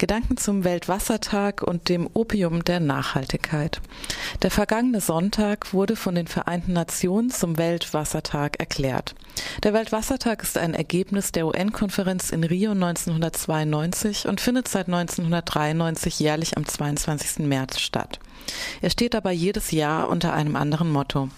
Gedanken zum Weltwassertag und dem Opium der Nachhaltigkeit. Der vergangene Sonntag wurde von den Vereinten Nationen zum Weltwassertag erklärt. Der Weltwassertag ist ein Ergebnis der UN-Konferenz in Rio 1992 und findet seit 1993 jährlich am 22. März statt. Er steht aber jedes Jahr unter einem anderen Motto.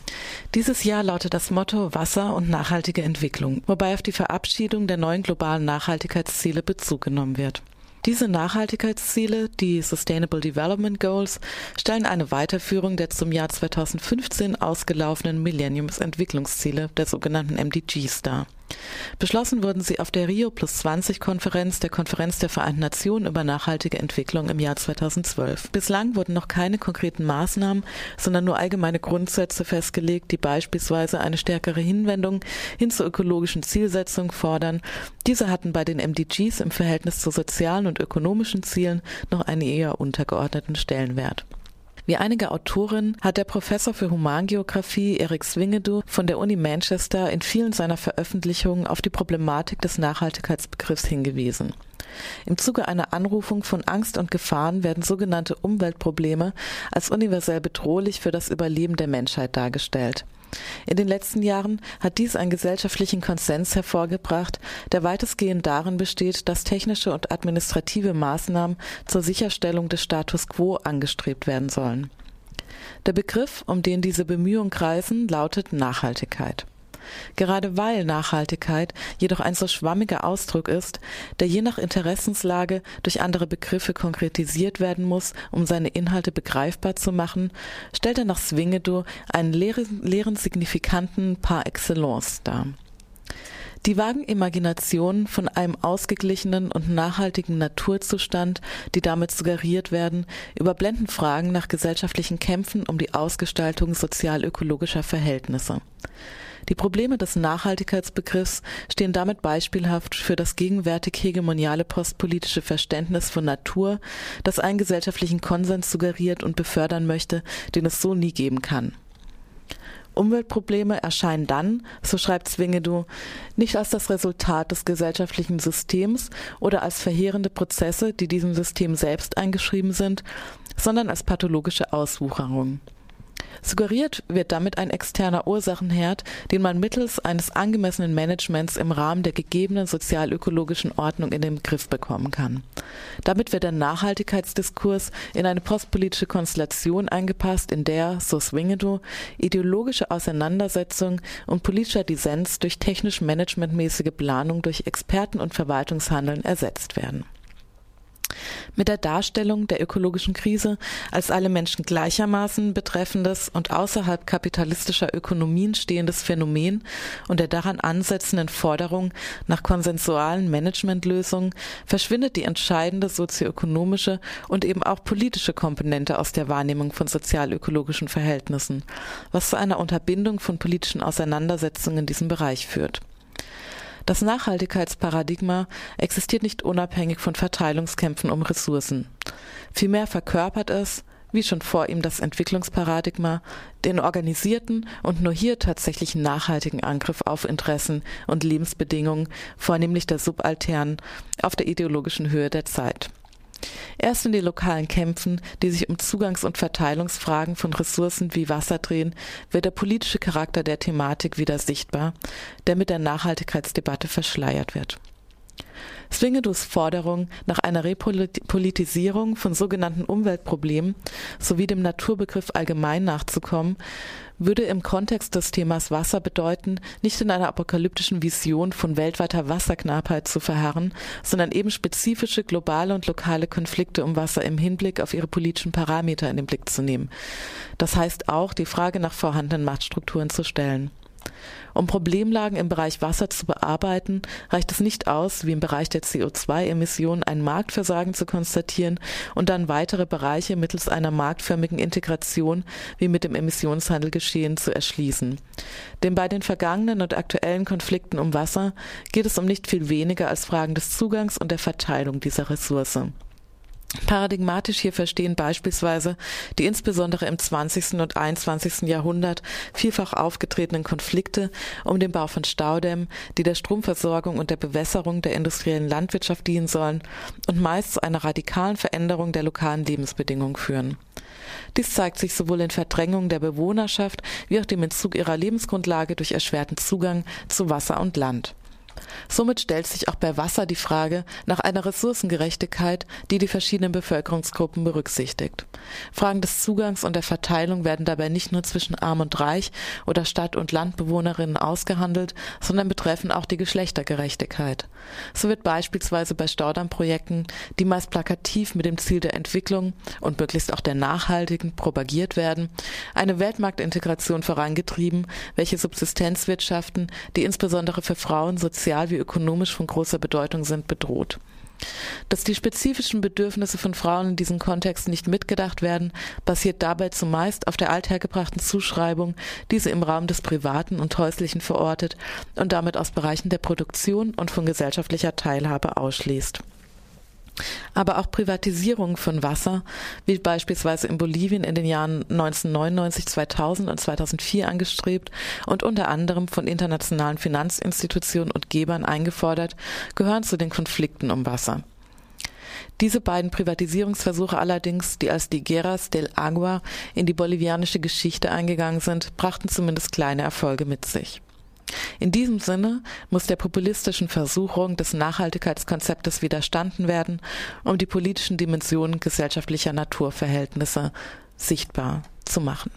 Dieses Jahr lautet das Motto Wasser und nachhaltige Entwicklung, wobei auf die Verabschiedung der neuen globalen Nachhaltigkeitsziele Bezug genommen wird. Diese Nachhaltigkeitsziele, die Sustainable Development Goals, stellen eine Weiterführung der zum Jahr 2015 ausgelaufenen Millenniumsentwicklungsziele, der sogenannten MDGs, dar Beschlossen wurden sie auf der Rio Plus 20 Konferenz der Konferenz der Vereinten Nationen über nachhaltige Entwicklung im Jahr 2012. Bislang wurden noch keine konkreten Maßnahmen, sondern nur allgemeine Grundsätze festgelegt, die beispielsweise eine stärkere Hinwendung hin zur ökologischen Zielsetzung fordern. Diese hatten bei den MDGs im Verhältnis zu sozialen und ökonomischen Zielen noch einen eher untergeordneten Stellenwert. Wie einige Autoren hat der Professor für Humangeographie Eric Swingedu von der Uni Manchester in vielen seiner Veröffentlichungen auf die Problematik des Nachhaltigkeitsbegriffs hingewiesen. Im Zuge einer Anrufung von Angst und Gefahren werden sogenannte Umweltprobleme als universell bedrohlich für das Überleben der Menschheit dargestellt. In den letzten Jahren hat dies einen gesellschaftlichen Konsens hervorgebracht, der weitestgehend darin besteht, dass technische und administrative Maßnahmen zur Sicherstellung des Status quo angestrebt werden sollen. Der Begriff, um den diese Bemühungen kreisen, lautet Nachhaltigkeit. Gerade weil Nachhaltigkeit jedoch ein so schwammiger Ausdruck ist, der je nach Interessenslage durch andere Begriffe konkretisiert werden muss, um seine Inhalte begreifbar zu machen, stellt er nach Swingedo einen leeren, leeren Signifikanten par excellence dar. Die vagen Imaginationen von einem ausgeglichenen und nachhaltigen Naturzustand, die damit suggeriert werden, überblenden Fragen nach gesellschaftlichen Kämpfen um die Ausgestaltung sozial-ökologischer Verhältnisse. Die Probleme des Nachhaltigkeitsbegriffs stehen damit beispielhaft für das gegenwärtig hegemoniale postpolitische Verständnis von Natur, das einen gesellschaftlichen Konsens suggeriert und befördern möchte, den es so nie geben kann Umweltprobleme erscheinen dann, so schreibt Zwingedu, nicht als das Resultat des gesellschaftlichen Systems oder als verheerende Prozesse, die diesem System selbst eingeschrieben sind, sondern als pathologische Auswucherung Suggeriert wird damit ein externer Ursachenherd, den man mittels eines angemessenen Managements im Rahmen der gegebenen sozial-ökologischen Ordnung in den Griff bekommen kann. Damit wird der Nachhaltigkeitsdiskurs in eine postpolitische Konstellation eingepasst, in der, so Swingedo, ideologische Auseinandersetzung und politischer Dissens durch technisch-managementmäßige Planung durch Experten und Verwaltungshandeln ersetzt werden mit der Darstellung der ökologischen Krise als alle Menschen gleichermaßen betreffendes und außerhalb kapitalistischer Ökonomien stehendes Phänomen und der daran ansetzenden Forderung nach konsensualen Managementlösungen verschwindet die entscheidende sozioökonomische und eben auch politische Komponente aus der Wahrnehmung von sozial-ökologischen Verhältnissen, was zu einer Unterbindung von politischen Auseinandersetzungen in diesem Bereich führt das Nachhaltigkeitsparadigma existiert nicht unabhängig von Verteilungskämpfen um Ressourcen. Vielmehr verkörpert es, wie schon vor ihm das Entwicklungsparadigma, den organisierten und nur hier tatsächlich nachhaltigen Angriff auf Interessen und Lebensbedingungen, vornehmlich der Subalternen, auf der ideologischen Höhe der Zeit Erst in den lokalen Kämpfen, die sich um Zugangs- und Verteilungsfragen von Ressourcen wie Wasser drehen, wird der politische Charakter der Thematik wieder sichtbar, der mit der Nachhaltigkeitsdebatte verschleiert wird Swingedus Forderung nach einer Repolitisierung von sogenannten Umweltproblemen sowie dem Naturbegriff allgemein nachzukommen, würde im Kontext des Themas Wasser bedeuten, nicht in einer apokalyptischen Vision von weltweiter Wasserknappheit zu verharren, sondern eben spezifische globale und lokale Konflikte um Wasser im Hinblick auf ihre politischen Parameter in den Blick zu nehmen. Das heißt auch, die Frage nach vorhandenen Machtstrukturen zu stellen. Um Problemlagen im Bereich Wasser zu bearbeiten, reicht es nicht aus, wie im Bereich der CO2-Emissionen ein Marktversagen zu konstatieren und dann weitere Bereiche mittels einer marktförmigen Integration, wie mit dem Emissionshandel geschehen, zu erschließen. Denn bei den vergangenen und aktuellen Konflikten um Wasser geht es um nicht viel weniger als Fragen des Zugangs und der Verteilung dieser Ressource. Paradigmatisch hierfür stehen beispielsweise die insbesondere im 20. und 21. Jahrhundert vielfach aufgetretenen Konflikte um den Bau von Staudämmen, die der Stromversorgung und der Bewässerung der industriellen Landwirtschaft dienen sollen und meist zu einer radikalen Veränderung der lokalen Lebensbedingungen führen. Dies zeigt sich sowohl in Verdrängung der Bewohnerschaft wie auch dem Entzug ihrer Lebensgrundlage durch erschwerten Zugang zu Wasser und Land. Somit stellt sich auch bei Wasser die Frage nach einer Ressourcengerechtigkeit, die die verschiedenen Bevölkerungsgruppen berücksichtigt. Fragen des Zugangs und der Verteilung werden dabei nicht nur zwischen Arm und Reich oder Stadt- und Landbewohnerinnen ausgehandelt, sondern betreffen auch die Geschlechtergerechtigkeit. So wird beispielsweise bei Staudammprojekten, die meist plakativ mit dem Ziel der Entwicklung und möglichst auch der nachhaltigen propagiert werden, eine Weltmarktintegration vorangetrieben, welche Subsistenzwirtschaften, die insbesondere für Frauen sozial wie ökonomisch von großer Bedeutung sind, bedroht. Dass die spezifischen Bedürfnisse von Frauen in diesem Kontext nicht mitgedacht werden, basiert dabei zumeist auf der althergebrachten Zuschreibung, diese im Raum des Privaten und Häuslichen verortet und damit aus Bereichen der Produktion und von gesellschaftlicher Teilhabe ausschließt aber auch Privatisierung von Wasser, wie beispielsweise in Bolivien in den Jahren 1999, 2000 und 2004 angestrebt und unter anderem von internationalen Finanzinstitutionen und Gebern eingefordert, gehören zu den Konflikten um Wasser. Diese beiden Privatisierungsversuche allerdings, die als die Guerras del Agua in die bolivianische Geschichte eingegangen sind, brachten zumindest kleine Erfolge mit sich. In diesem Sinne muss der populistischen Versuchung des Nachhaltigkeitskonzeptes widerstanden werden, um die politischen Dimensionen gesellschaftlicher Naturverhältnisse sichtbar zu machen